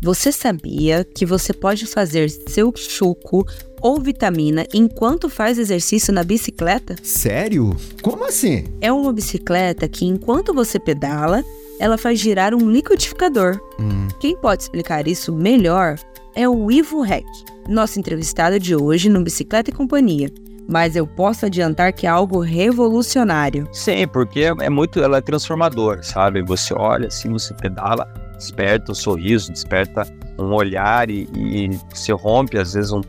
Você sabia que você pode fazer seu suco ou vitamina enquanto faz exercício na bicicleta? Sério? Como assim? É uma bicicleta que, enquanto você pedala, ela faz girar um liquidificador. Hum. Quem pode explicar isso melhor é o Ivo Rec, nosso entrevistado de hoje no Bicicleta e Companhia. Mas eu posso adiantar que é algo revolucionário. Sim, porque é muito, ela é transformadora, sabe? Você olha assim, você pedala, desperta o sorriso, desperta um olhar e, e se rompe às vezes um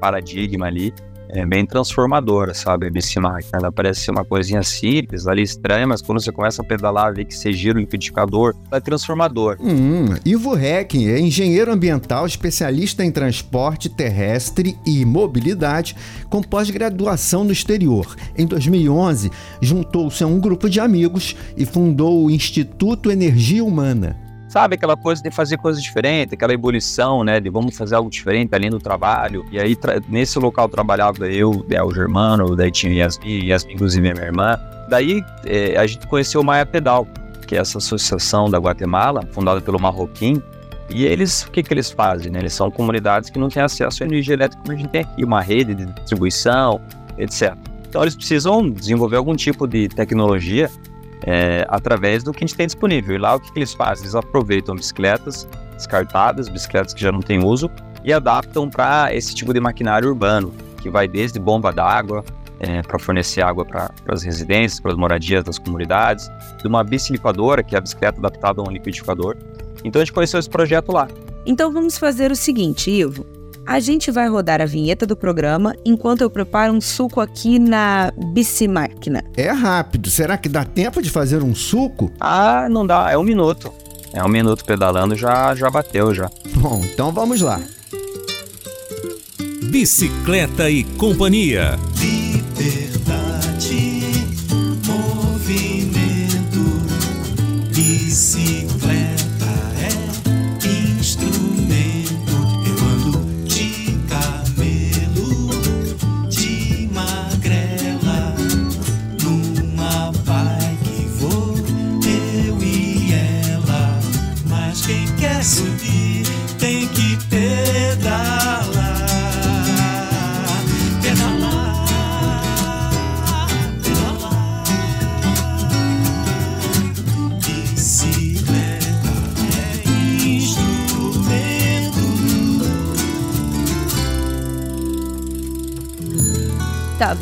paradigma ali é bem transformadora, sabe? A BC Máquina. Ela parece ser uma coisinha simples, ali estranha, mas quando você começa a pedalar, vê que você gira o liquidificador, é transformador. Hum, Ivo Hecking é engenheiro ambiental, especialista em transporte terrestre e mobilidade, com pós-graduação no exterior. Em 2011, juntou-se a um grupo de amigos e fundou o Instituto Energia Humana sabe aquela coisa de fazer coisas diferentes, aquela ebulição, né, de vamos fazer algo diferente além do trabalho. E aí nesse local trabalhava eu, o Germano, daí tinha Yasmin, Yasmin inclusive minha irmã. Daí é, a gente conheceu o Maia Pedal, que é essa associação da Guatemala, fundada pelo Marroquim. E eles, o que, que eles fazem? Né? Eles são comunidades que não têm acesso à energia elétrica como a gente tem aqui, uma rede de distribuição, etc. Então eles precisam desenvolver algum tipo de tecnologia é, através do que a gente tem disponível. E lá o que, que eles fazem? Eles aproveitam bicicletas descartadas, bicicletas que já não têm uso, e adaptam para esse tipo de maquinário urbano, que vai desde bomba d'água é, para fornecer água para as residências, para as moradias das comunidades, de uma biciliquadora, que é a bicicleta adaptada a um liquidificador. Então a gente conheceu esse projeto lá. Então vamos fazer o seguinte, Ivo. A gente vai rodar a vinheta do programa enquanto eu preparo um suco aqui na bicimáquina. É rápido. Será que dá tempo de fazer um suco? Ah, não dá. É um minuto. É um minuto pedalando, já, já bateu já. Bom, então vamos lá. Bicicleta e Companhia.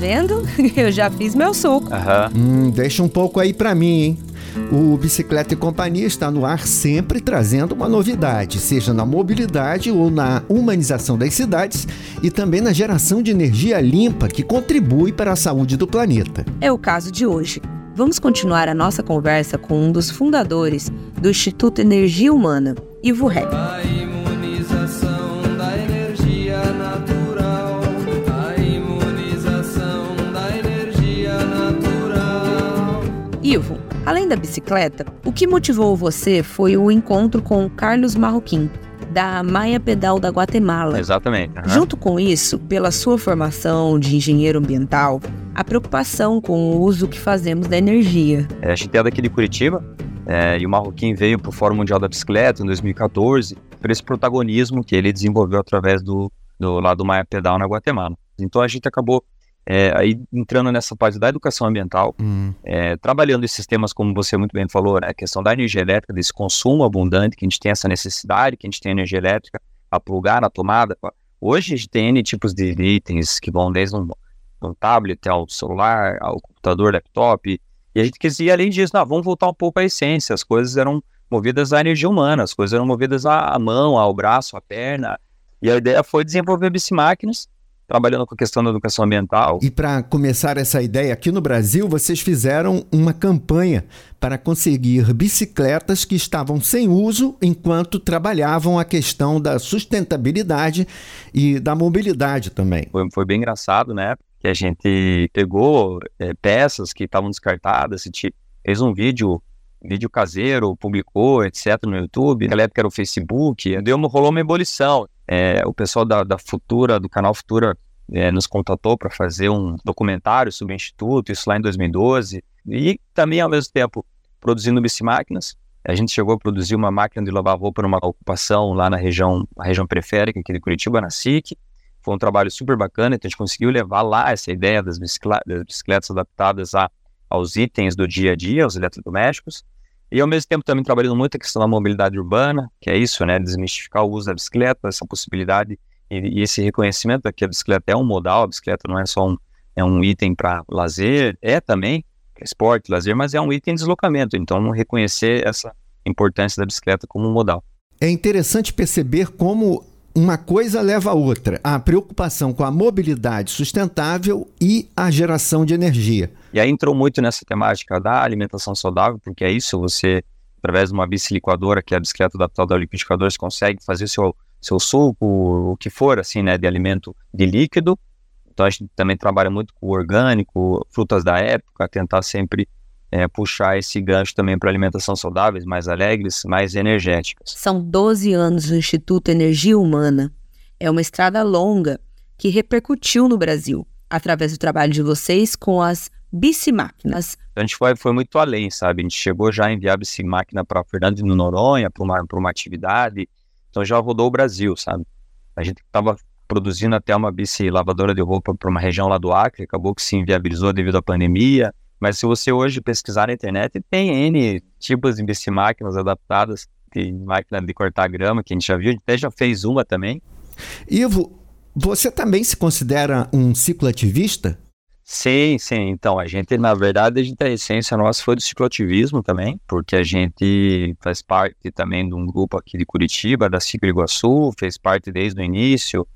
Vendo? Eu já fiz meu suco. Uhum. Hum, deixa um pouco aí para mim, hein? O Bicicleta e Companhia está no ar sempre trazendo uma novidade, seja na mobilidade ou na humanização das cidades e também na geração de energia limpa que contribui para a saúde do planeta. É o caso de hoje. Vamos continuar a nossa conversa com um dos fundadores do Instituto Energia Humana, Ivo Rep. além da bicicleta, o que motivou você foi o encontro com Carlos Marroquim, da Maia Pedal da Guatemala. Exatamente. Uhum. Junto com isso, pela sua formação de engenheiro ambiental, a preocupação com o uso que fazemos da energia. É, a gente é daqui de Curitiba é, e o Marroquim veio para o Fórum Mundial da Bicicleta em 2014 por esse protagonismo que ele desenvolveu através do, do lado Maia Pedal na Guatemala. Então a gente acabou é, aí entrando nessa parte da educação ambiental, uhum. é, trabalhando esses temas, como você muito bem falou, né, a questão da energia elétrica, desse consumo abundante, que a gente tem essa necessidade, que a gente tem energia elétrica a plugar na tomada. Hoje a gente tem N tipos de itens que vão desde um, um tablet ao celular, ao computador, laptop, e a gente quis ir além disso, não, vamos voltar um pouco à essência, as coisas eram movidas à energia humana, as coisas eram movidas à, mão, ao braço, à perna, e a ideia foi desenvolver bicimáquinas, trabalhando com a questão da educação ambiental. E para começar essa ideia aqui no Brasil, vocês fizeram uma campanha para conseguir bicicletas que estavam sem uso enquanto trabalhavam a questão da sustentabilidade e da mobilidade também. Foi, foi bem engraçado, né? Que a gente pegou é, peças que estavam descartadas fez um vídeo vídeo caseiro, publicou, etc, no YouTube. Naquela época era o Facebook, deu, rolou uma ebulição. É, o pessoal da, da Futura, do canal Futura, é, nos contatou para fazer um documentário sobre o Instituto, isso lá em 2012, e também, ao mesmo tempo, produzindo bicimáquinas, A gente chegou a produzir uma máquina de lavar roupa numa ocupação lá na região, região periférica aqui de Curitiba, na SIC. Foi um trabalho super bacana, então a gente conseguiu levar lá essa ideia das bicicletas adaptadas a, aos itens do dia a dia, aos eletrodomésticos. E ao mesmo tempo também trabalhando muito a questão da mobilidade urbana, que é isso, né? Desmistificar o uso da bicicleta, essa possibilidade e, e esse reconhecimento de que a bicicleta é um modal, a bicicleta não é só um, é um item para lazer, é também, esporte, lazer, mas é um item de deslocamento. Então, reconhecer essa importância da bicicleta como um modal. É interessante perceber como uma coisa leva a outra, a preocupação com a mobilidade sustentável e a geração de energia. E aí entrou muito nessa temática da alimentação saudável, porque é isso, você, através de uma biciliquadora, que é a bicicleta adaptada ao liquidificador, você consegue fazer seu, seu suco, o que for, assim, né, de alimento de líquido. Então a gente também trabalha muito com orgânico, frutas da época, tentar sempre é, puxar esse gancho também para alimentação saudáveis, mais alegres, mais energéticas. São 12 anos do Instituto Energia Humana. É uma estrada longa que repercutiu no Brasil através do trabalho de vocês com as bicimáquinas. A gente foi, foi muito além, sabe? A gente chegou já a enviar bicimáquina para Fernando de Noronha, para uma, uma atividade. Então já rodou o Brasil, sabe? A gente estava produzindo até uma bici lavadora de roupa para uma região lá do Acre, acabou que se inviabilizou devido à pandemia. Mas se você hoje pesquisar na internet, tem N tipos de máquinas adaptadas, tem máquina de cortar grama, que a gente já viu, até já fez uma também. Ivo, você também se considera um cicloativista? Sim, sim. Então, a gente, na verdade, a, gente, a essência nossa foi do cicloativismo também, porque a gente faz parte também de um grupo aqui de Curitiba, da Ciclo Iguaçu, fez parte desde o início.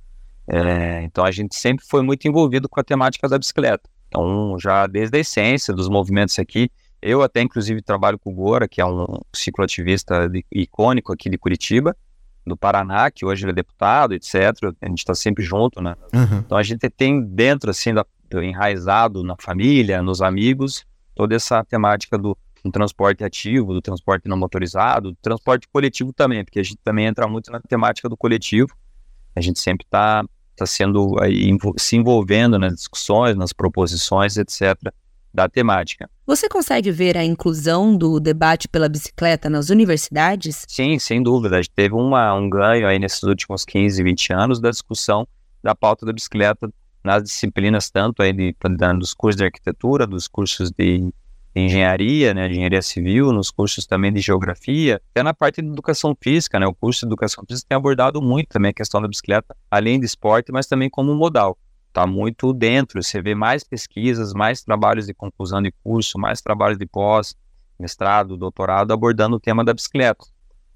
É, então, a gente sempre foi muito envolvido com a temática da bicicleta. Então, já desde a essência dos movimentos aqui, eu até inclusive trabalho com o Gora, que é um cicloativista de, icônico aqui de Curitiba, do Paraná, que hoje ele é deputado, etc. A gente está sempre junto, né? Uhum. Então a gente tem dentro, assim, da, enraizado na família, nos amigos, toda essa temática do, do transporte ativo, do transporte não motorizado, do transporte coletivo também, porque a gente também entra muito na temática do coletivo. A gente sempre está está sendo aí, se envolvendo nas discussões, nas proposições, etc., da temática. Você consegue ver a inclusão do debate pela bicicleta nas universidades? Sim, sem dúvida. A gente teve uma, um ganho aí nesses últimos 15, 20 anos da discussão da pauta da bicicleta nas disciplinas, tanto aí de, dos cursos de arquitetura, dos cursos de engenharia, né, de engenharia civil, nos cursos também de geografia, até na parte de educação física, né, o curso de educação física tem abordado muito também a questão da bicicleta, além de esporte, mas também como modal. Está muito dentro, você vê mais pesquisas, mais trabalhos de conclusão de curso, mais trabalhos de pós, mestrado, doutorado, abordando o tema da bicicleta,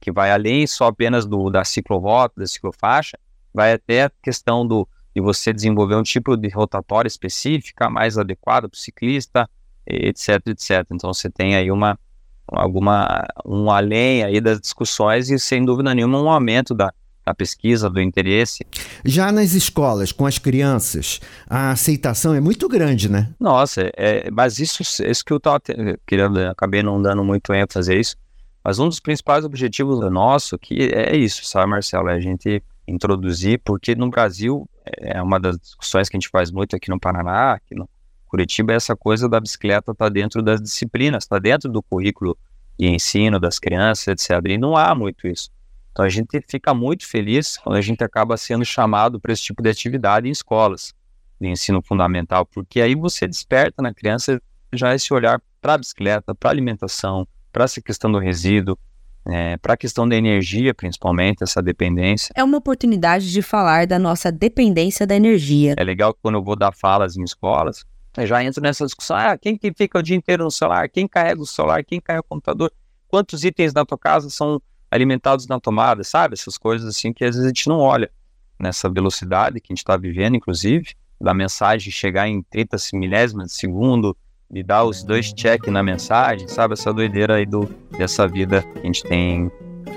que vai além só apenas do, da ciclovota, da ciclofaixa, vai até a questão do, de você desenvolver um tipo de rotatória específica, mais adequada para o ciclista, etc, etc. Então você tem aí uma alguma um além aí das discussões e sem dúvida nenhuma um aumento da, da pesquisa, do interesse. Já nas escolas, com as crianças, a aceitação é muito grande, né? Nossa, é, mas isso, isso que eu estava querendo, acabei não dando muito ênfase a isso, mas um dos principais objetivos nosso que é isso, sabe, Marcelo, é a gente introduzir, porque no Brasil é uma das discussões que a gente faz muito aqui no Paraná, aqui no, Curitiba, essa coisa da bicicleta está dentro das disciplinas, está dentro do currículo de ensino das crianças, etc. E não há muito isso. Então a gente fica muito feliz quando a gente acaba sendo chamado para esse tipo de atividade em escolas de ensino fundamental, porque aí você desperta na criança já esse olhar para a bicicleta, para a alimentação, para essa questão do resíduo, é, para a questão da energia, principalmente, essa dependência. É uma oportunidade de falar da nossa dependência da energia. É legal que quando eu vou dar falas em escolas, já entro nessa discussão, ah, quem que fica o dia inteiro no celular, quem carrega o celular, quem carrega o computador, quantos itens da tua casa são alimentados na tomada, sabe? Essas coisas assim que às vezes a gente não olha nessa velocidade que a gente está vivendo, inclusive, da mensagem chegar em 30 milésimas de segundo, e dar os dois check na mensagem, sabe? Essa doideira aí do, dessa vida que a gente tem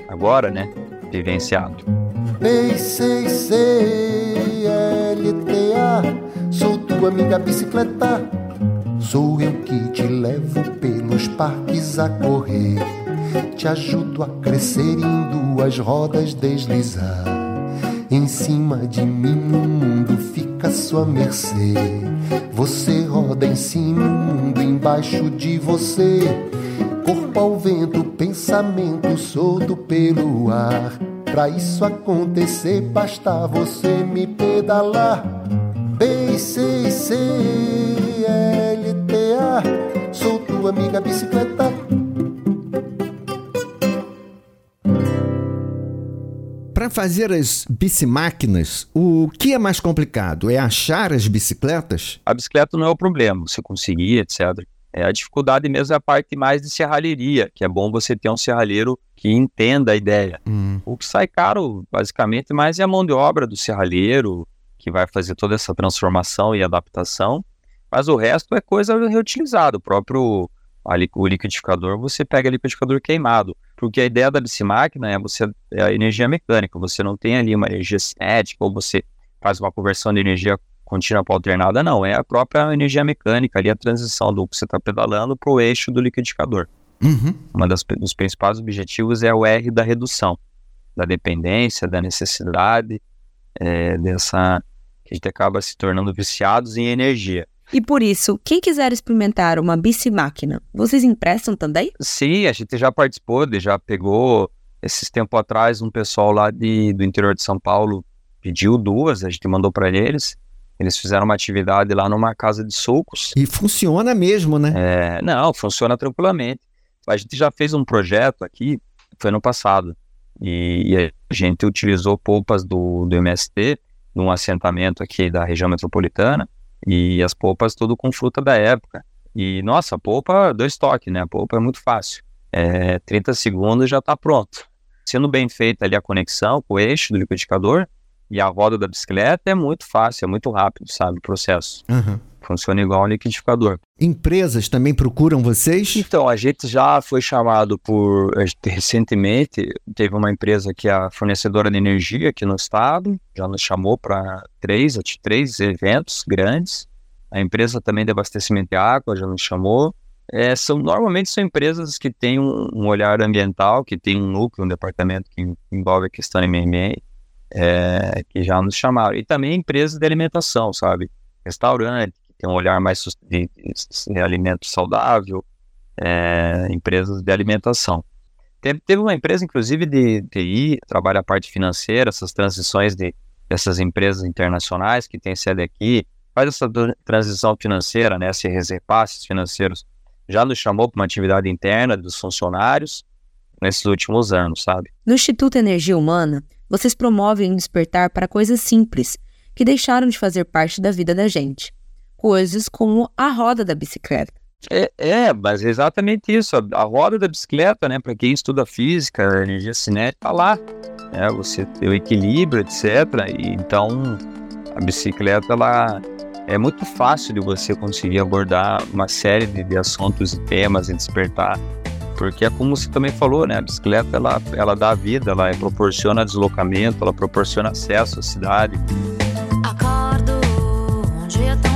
agora, né? Vivenciado. Ei, sei, sei, Tua amiga bicicleta, sou eu que te levo pelos parques a correr. Te ajudo a crescer em duas rodas deslizar. Em cima de mim o mundo fica à sua mercê. Você roda em cima, o mundo embaixo de você. corpo ao vento, pensamento solto pelo ar. Pra isso acontecer, basta você me pedalar. B-C-C-L-T-A, sou tua amiga bicicleta. Para fazer as bicimáquinas, o que é mais complicado? É achar as bicicletas? A bicicleta não é o problema, você conseguir, etc. É, a dificuldade mesmo é a parte mais de serralheria, que é bom você ter um serralheiro que entenda a ideia. Hum. O que sai caro, basicamente, mais é a mão de obra do serralheiro, que vai fazer toda essa transformação e adaptação, mas o resto é coisa reutilizada. O próprio ali, o liquidificador, você pega liquidificador queimado, porque a ideia da bicimáquina é, você, é a energia mecânica, você não tem ali uma energia cinética, ou você faz uma conversão de energia contínua para alternada, não. É a própria energia mecânica ali, a transição do que você está pedalando para o eixo do liquidificador. Uhum. Um dos principais objetivos é o R da redução, da dependência, da necessidade, é, dessa a gente acaba se tornando viciados em energia. E por isso, quem quiser experimentar uma bicimáquina, vocês emprestam também? Sim, a gente já participou, já pegou esses tempos atrás um pessoal lá de, do interior de São Paulo pediu duas, a gente mandou para eles. Eles fizeram uma atividade lá numa casa de sucos. E funciona mesmo, né? É, não, funciona tranquilamente. A gente já fez um projeto aqui, foi no passado, e, e a gente utilizou polpas do, do MST num assentamento aqui da região metropolitana, e as polpas tudo com fruta da época. E, nossa, a polpa, dois toques, né? A polpa é muito fácil. É, 30 segundos já está pronto. Sendo bem feita ali a conexão com o eixo do liquidificador, e a roda da bicicleta é muito fácil, é muito rápido, sabe, o processo. Uhum. Funciona igual um liquidificador. Empresas também procuram vocês? Então, a gente já foi chamado por. Recentemente, teve uma empresa que é a fornecedora de energia aqui no estado, já nos chamou para três, três eventos grandes. A empresa também de abastecimento de água já nos chamou. É, são, normalmente são empresas que têm um, um, olhar ambiental, que tem um núcleo, um departamento que envolve a questão MMA é, que já nos chamaram. E também empresas de alimentação, sabe? Restaurante, tem um olhar mais de, alimento saudável, é, empresas de alimentação. Teve, teve, uma empresa, inclusive, de TI, trabalha a parte financeira, essas transições de, dessas empresas internacionais que têm sede aqui, faz essa transição financeira, né, esses repasses financeiros, já nos chamou para uma atividade interna dos funcionários nesses últimos anos, sabe? No Instituto Energia Humana, vocês promovem um despertar para coisas simples, que deixaram de fazer parte da vida da gente. Coisas como a roda da bicicleta. É, é mas é exatamente isso. A, a roda da bicicleta, né? Para quem estuda física, energia cinética está lá. Né, você tem o equilíbrio, etc. E, então, a bicicleta, ela é muito fácil de você conseguir abordar uma série de, de assuntos e temas e despertar porque é como você também falou, né? A bicicleta ela, ela dá vida, ela proporciona deslocamento, ela proporciona acesso à cidade. Ivo,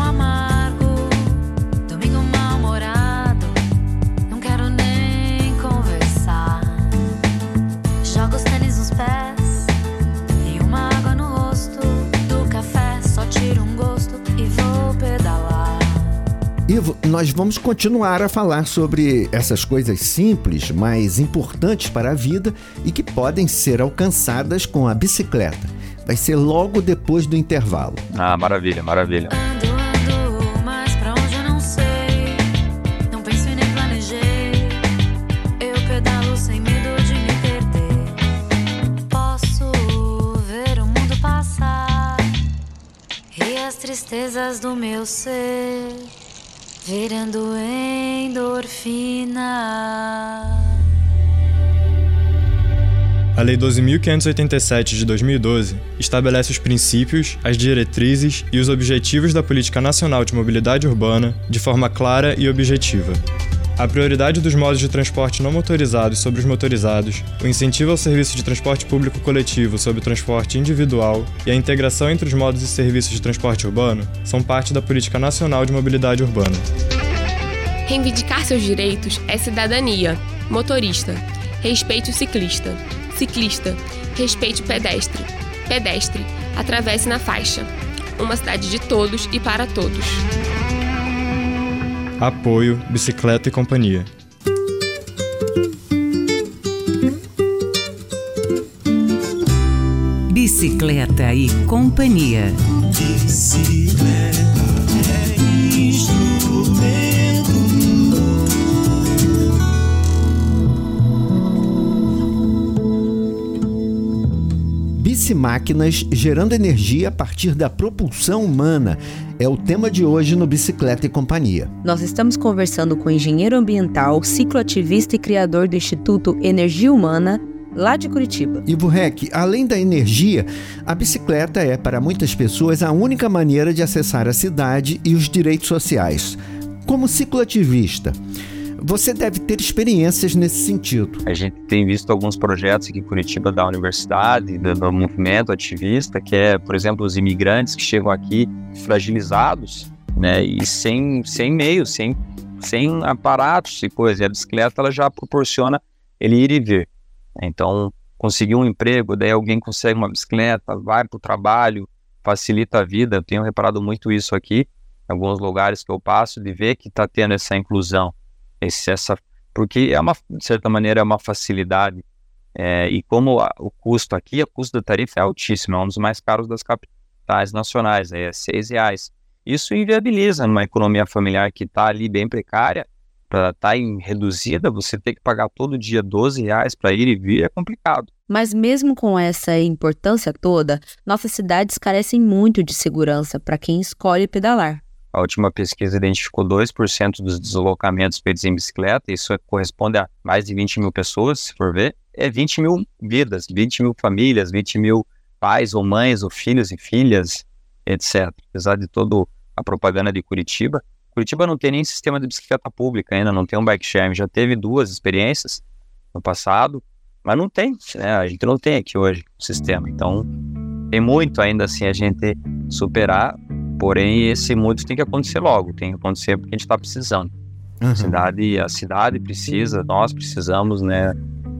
nós vamos continuar a falar sobre essas coisas simples, mas importantes para a vida e que podem ser alcançadas com a bicicleta. Vai ser logo depois do intervalo. Ah, maravilha, maravilha. tristezas do meu ser virando endorfina. A Lei 12.587 de 2012 estabelece os princípios, as diretrizes e os objetivos da Política Nacional de Mobilidade Urbana de forma clara e objetiva. A prioridade dos modos de transporte não motorizados sobre os motorizados, o incentivo ao serviço de transporte público coletivo sobre o transporte individual e a integração entre os modos e serviços de transporte urbano são parte da Política Nacional de Mobilidade Urbana. Reivindicar seus direitos é cidadania. Motorista, respeite o ciclista. Ciclista, respeite o pedestre. Pedestre, atravesse na faixa. Uma cidade de todos e para todos. Apoio Bicicleta e Companhia. Bicicleta e Companhia. Bicicleta é instrumento. Bicimáquinas gerando energia a partir da propulsão humana é o tema de hoje no Bicicleta e Companhia. Nós estamos conversando com o engenheiro ambiental, cicloativista e criador do Instituto Energia Humana, lá de Curitiba. Ivo Rec, além da energia, a bicicleta é para muitas pessoas a única maneira de acessar a cidade e os direitos sociais. Como cicloativista, você deve ter experiências nesse sentido. A gente tem visto alguns projetos aqui em Curitiba da universidade, do, do movimento ativista, que é, por exemplo, os imigrantes que chegam aqui fragilizados, né, e sem, sem meios, sem, sem aparatos e coisa. E a bicicleta ela já proporciona ele ir e vir. Então, conseguir um emprego, daí alguém consegue uma bicicleta, vai para o trabalho, facilita a vida. Eu tenho reparado muito isso aqui, em alguns lugares que eu passo, de ver que está tendo essa inclusão, esse, essa, porque é uma, de certa maneira, é uma facilidade. É, e como a, o custo aqui, o custo da tarifa é altíssimo, é um dos mais caros das capitais nacionais, é seis reais. Isso inviabiliza numa economia familiar que está ali bem precária, para estar tá em reduzida, você ter que pagar todo dia 12 reais para ir e vir é complicado. Mas mesmo com essa importância toda, nossas cidades carecem muito de segurança para quem escolhe pedalar. A última pesquisa identificou 2% dos deslocamentos feitos em bicicleta, isso corresponde a mais de 20 mil pessoas, se for ver. É 20 mil vidas, 20 mil famílias, 20 mil pais ou mães ou filhos e filhas, etc. Apesar de toda a propaganda de Curitiba, Curitiba não tem nem sistema de bicicleta pública ainda, não tem um bike sharing. Já teve duas experiências no passado, mas não tem, né? A gente não tem aqui hoje o sistema. Então, tem muito ainda assim a gente superar, porém esse muito tem que acontecer logo, tem que acontecer porque a gente está precisando. Uhum. A cidade, a cidade precisa, nós precisamos, né?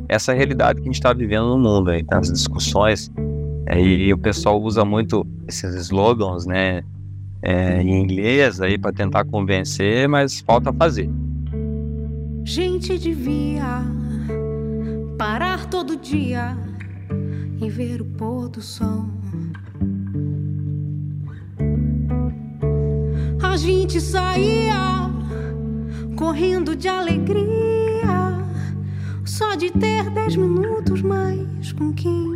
Essa realidade que a gente está vivendo no mundo aí, tá? as discussões. É, e o pessoal usa muito esses slogans, né? é, em inglês aí para tentar convencer, mas falta fazer. Gente devia parar todo dia e ver o pôr do sol. A gente saía correndo de alegria, só de ter dez minutos mais com quem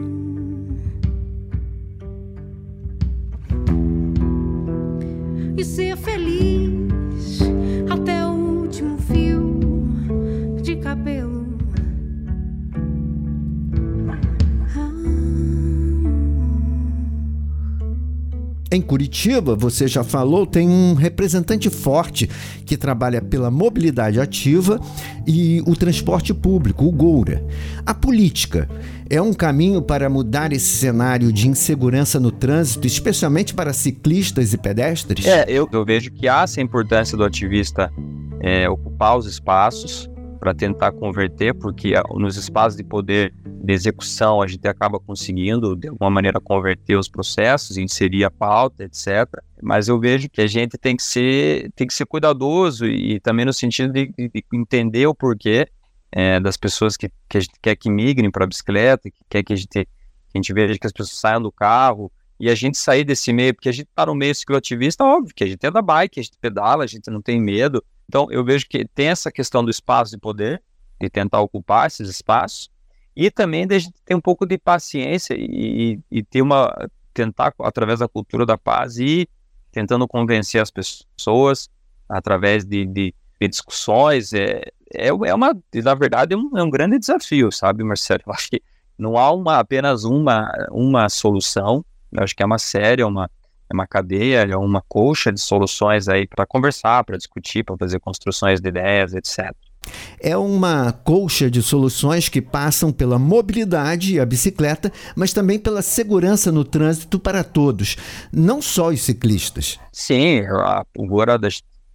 Em Curitiba, você já falou, tem um representante forte que trabalha pela mobilidade ativa e o transporte público, o Goura. A política é um caminho para mudar esse cenário de insegurança no trânsito, especialmente para ciclistas e pedestres? É, eu, eu vejo que há essa importância do ativista é, ocupar os espaços para tentar converter, porque nos espaços de poder de execução a gente acaba conseguindo de alguma maneira converter os processos, inserir a pauta, etc. Mas eu vejo que a gente tem que ser tem que ser cuidadoso e, e também no sentido de, de, entender o porquê é, das pessoas que, que a gente quer que migrem para a bicicleta, que quer que a gente que a gente veja que as pessoas saiam do carro e a gente sair desse meio, porque a gente está no meio cicloativista, óbvio que a gente é da bike, a gente pedala, a gente não tem medo. Então eu vejo que tem essa questão do espaço de poder, de tentar ocupar esses espaços, e também da gente ter um pouco de paciência e, e ter uma tentar, através da cultura da paz, ir tentando convencer as pessoas através de, de, de discussões. É, é, é uma, na verdade, é um, é um grande desafio, sabe, Marcelo? Eu acho que não há uma, apenas uma, uma solução, eu acho que é uma série, é uma, é uma cadeia, é uma colcha de soluções aí para conversar, para discutir, para fazer construções de ideias, etc. É uma colcha de soluções que passam pela mobilidade e a bicicleta, mas também pela segurança no trânsito para todos, não só os ciclistas. Sim, a, agora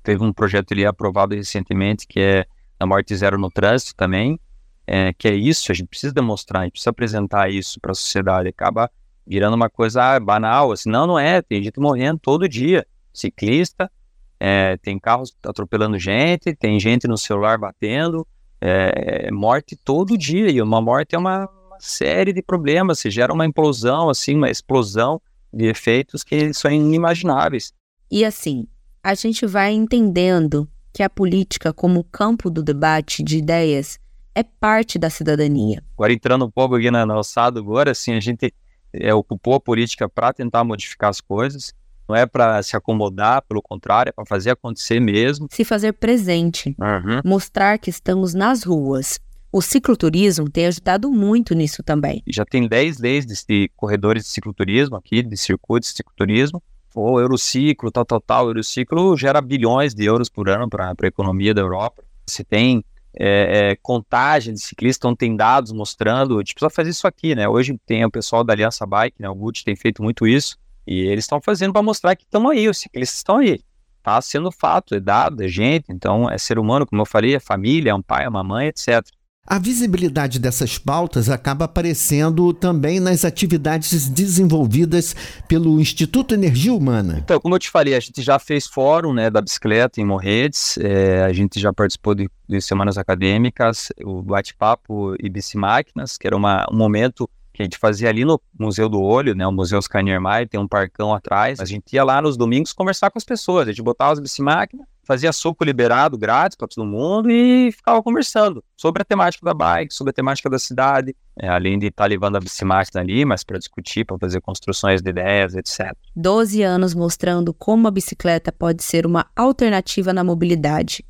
teve um projeto ali aprovado recentemente que é a morte zero no trânsito também, é, que é isso, a gente precisa demonstrar, a gente precisa apresentar isso para a sociedade, acaba virando uma coisa banal, assim, não, não é, tem gente morrendo todo dia, ciclista, é, tem carros atropelando gente, tem gente no celular batendo, é, morte todo dia, e uma morte é uma, uma, série de problemas, se gera uma implosão, assim, uma explosão de efeitos que são inimagináveis. E assim, a gente vai entendendo que a política como campo do debate de ideias é parte da cidadania. Agora entrando um pouco aqui na, na alçada agora, assim, a gente é, ocupou a política para tentar modificar as coisas, não é para se acomodar, pelo contrário, é para fazer acontecer mesmo. Se fazer presente, uhum. mostrar que estamos nas ruas. O cicloturismo tem ajudado muito nisso também. Já tem 10 leis de corredores de cicloturismo aqui, de circuitos de cicloturismo. O Eurociclo, tal, tal, tal. O Eurociclo gera bilhões de euros por ano para a economia da Europa. Se tem é, é, contagem de ciclistas, então tem dados mostrando, a gente precisa fazer isso aqui, né? Hoje tem o pessoal da Aliança Bike, né? O Gucci tem feito muito isso, e eles estão fazendo para mostrar que estão aí, os ciclistas estão aí. Tá sendo fato, é dado, é gente, então é ser humano, como eu falei, é família, é um pai, é uma mãe, etc. A visibilidade dessas pautas acaba aparecendo também nas atividades desenvolvidas pelo Instituto Energia Humana. Então, como eu te falei, a gente já fez fórum né, da bicicleta em Morretes, é, a gente já participou de, de semanas acadêmicas, o bate-papo e bicimáquinas, que era uma, um momento que a gente fazia ali no Museu do Olho, né, o Museu Oscar Niemeyer, tem um parcão atrás. A gente ia lá nos domingos conversar com as pessoas, a gente botava as bicimáquinas, fazia suco liberado grátis para todo mundo e ficava conversando sobre a temática da bike, sobre a temática da cidade, é, além de estar tá levando a bicimáquina ali, mas para discutir, para fazer construções de ideias, etc. Doze anos mostrando como a bicicleta pode ser uma alternativa na mobilidade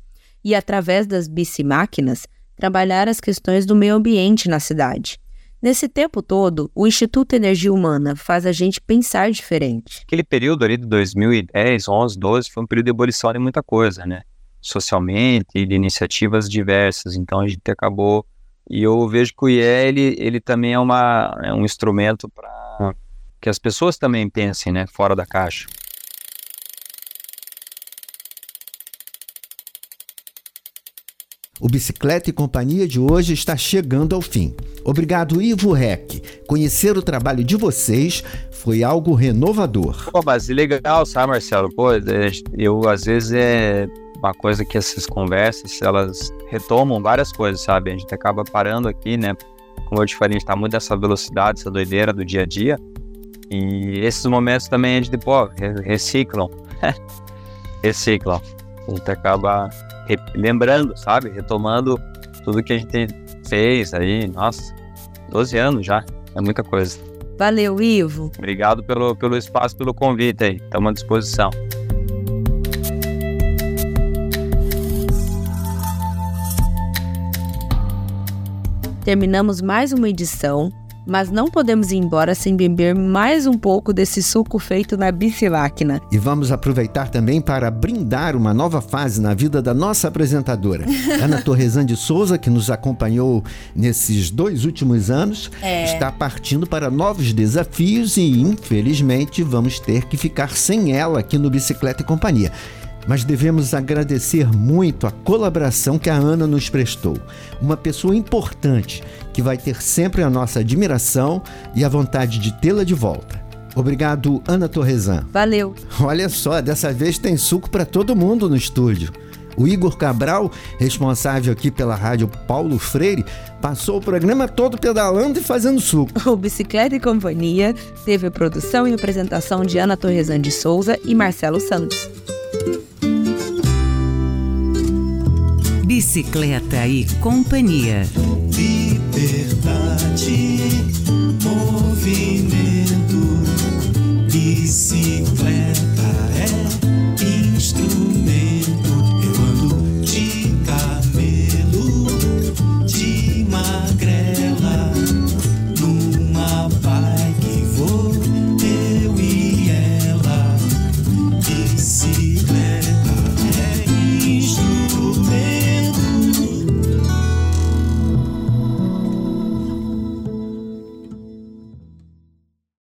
e, através das bicimáquinas, trabalhar as questões do meio ambiente na cidade. Nesse tempo todo, o Instituto Energia Humana faz a gente pensar diferente. Aquele período ali de 2010, 11, 12 foi um período de ebulição de muita coisa, né? Socialmente de iniciativas diversas. Então a gente acabou. E eu vejo que o IE ele, ele também é, uma, é um instrumento para que as pessoas também pensem né, fora da caixa. O Bicicleta e Companhia de hoje está chegando ao fim. Obrigado, Ivo Rec. Conhecer o trabalho de vocês foi algo renovador. Pô, mas legal, sabe, Marcelo? Pô, é, eu às vezes é uma coisa que essas conversas, elas retomam várias coisas, sabe? A gente acaba parando aqui, né? Como eu te falei, a gente tá muito nessa velocidade, essa doideira do dia a dia. E esses momentos também a gente, pô, reciclam. reciclam. A gente acaba lembrando, sabe? Retomando tudo que a gente fez aí. Nossa, 12 anos já. É muita coisa. Valeu, Ivo. Obrigado pelo, pelo espaço, pelo convite aí. Estamos à disposição. Terminamos mais uma edição mas não podemos ir embora sem beber mais um pouco desse suco feito na biciláquina. E vamos aproveitar também para brindar uma nova fase na vida da nossa apresentadora, Ana Torresan de Souza, que nos acompanhou nesses dois últimos anos, é. está partindo para novos desafios e, infelizmente, vamos ter que ficar sem ela aqui no Bicicleta e Companhia mas devemos agradecer muito a colaboração que a Ana nos prestou. Uma pessoa importante que vai ter sempre a nossa admiração e a vontade de tê-la de volta. Obrigado, Ana Torresan. Valeu. Olha só, dessa vez tem suco para todo mundo no estúdio. O Igor Cabral, responsável aqui pela rádio Paulo Freire, passou o programa todo pedalando e fazendo suco. O Bicicleta e Companhia teve a produção e apresentação de Ana Torresan de Souza e Marcelo Santos. Bicicleta e Companhia. Movimento bicicleta.